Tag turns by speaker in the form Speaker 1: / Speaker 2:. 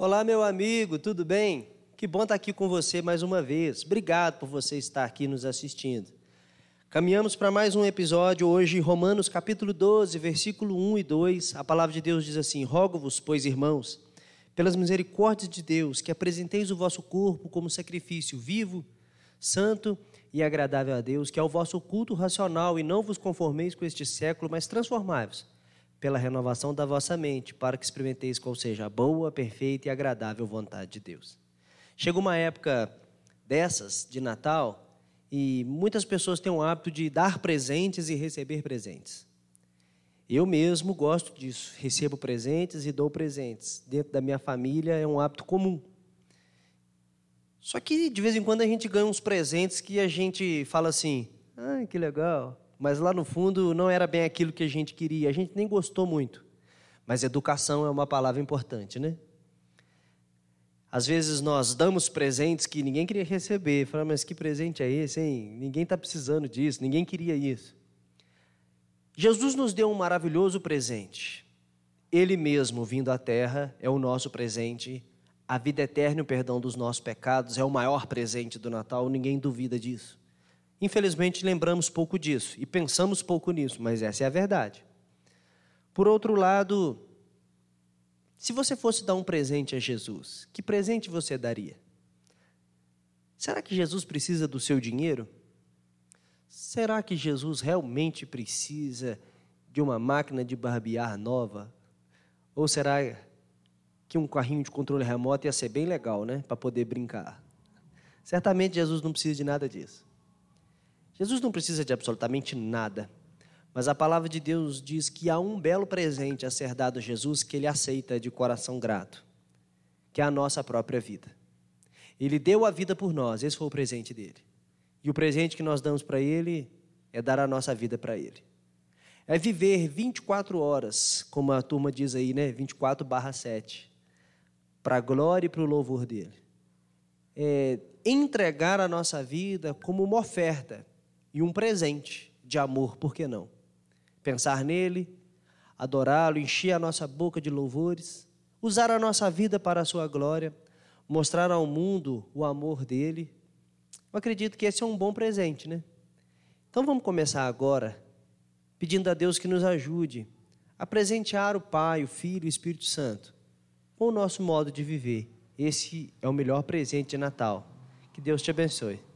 Speaker 1: Olá, meu amigo, tudo bem? Que bom estar aqui com você mais uma vez. Obrigado por você estar aqui nos assistindo. Caminhamos para mais um episódio hoje, Romanos capítulo 12, versículo 1 e 2. A palavra de Deus diz assim: Rogo-vos, pois, irmãos, pelas misericórdias de Deus, que apresenteis o vosso corpo como sacrifício vivo, santo e agradável a Deus, que é o vosso culto racional, e não vos conformeis com este século, mas transformai-vos pela renovação da vossa mente, para que experimenteis qual seja a boa, perfeita e agradável vontade de Deus. Chega uma época dessas, de Natal, e muitas pessoas têm o hábito de dar presentes e receber presentes. Eu mesmo gosto disso, recebo presentes e dou presentes. Dentro da minha família é um hábito comum. Só que de vez em quando a gente ganha uns presentes que a gente fala assim: ah, que legal, mas lá no fundo não era bem aquilo que a gente queria, a gente nem gostou muito. Mas educação é uma palavra importante, né? Às vezes nós damos presentes que ninguém queria receber. Fala, mas que presente é esse, hein? Ninguém está precisando disso, ninguém queria isso. Jesus nos deu um maravilhoso presente. Ele mesmo, vindo à terra, é o nosso presente. A vida eterna e o perdão dos nossos pecados é o maior presente do Natal, ninguém duvida disso. Infelizmente, lembramos pouco disso e pensamos pouco nisso, mas essa é a verdade. Por outro lado, se você fosse dar um presente a Jesus, que presente você daria? Será que Jesus precisa do seu dinheiro? Será que Jesus realmente precisa de uma máquina de barbear nova? Ou será que um carrinho de controle remoto ia ser bem legal, né? Para poder brincar. Certamente Jesus não precisa de nada disso. Jesus não precisa de absolutamente nada. Mas a palavra de Deus diz que há um belo presente a ser dado a Jesus que ele aceita de coração grato, que é a nossa própria vida. Ele deu a vida por nós, esse foi o presente dele. E o presente que nós damos para ele é dar a nossa vida para ele. É viver 24 horas, como a turma diz aí, né? 24 barra 7, para a glória e para o louvor dele. É entregar a nossa vida como uma oferta e um presente de amor, por que não? Pensar nele, adorá-lo, encher a nossa boca de louvores, usar a nossa vida para a sua glória, mostrar ao mundo o amor dele. Eu acredito que esse é um bom presente, né? Então vamos começar agora pedindo a Deus que nos ajude a presentear o Pai, o Filho e o Espírito Santo com o nosso modo de viver. Esse é o melhor presente de Natal. Que Deus te abençoe.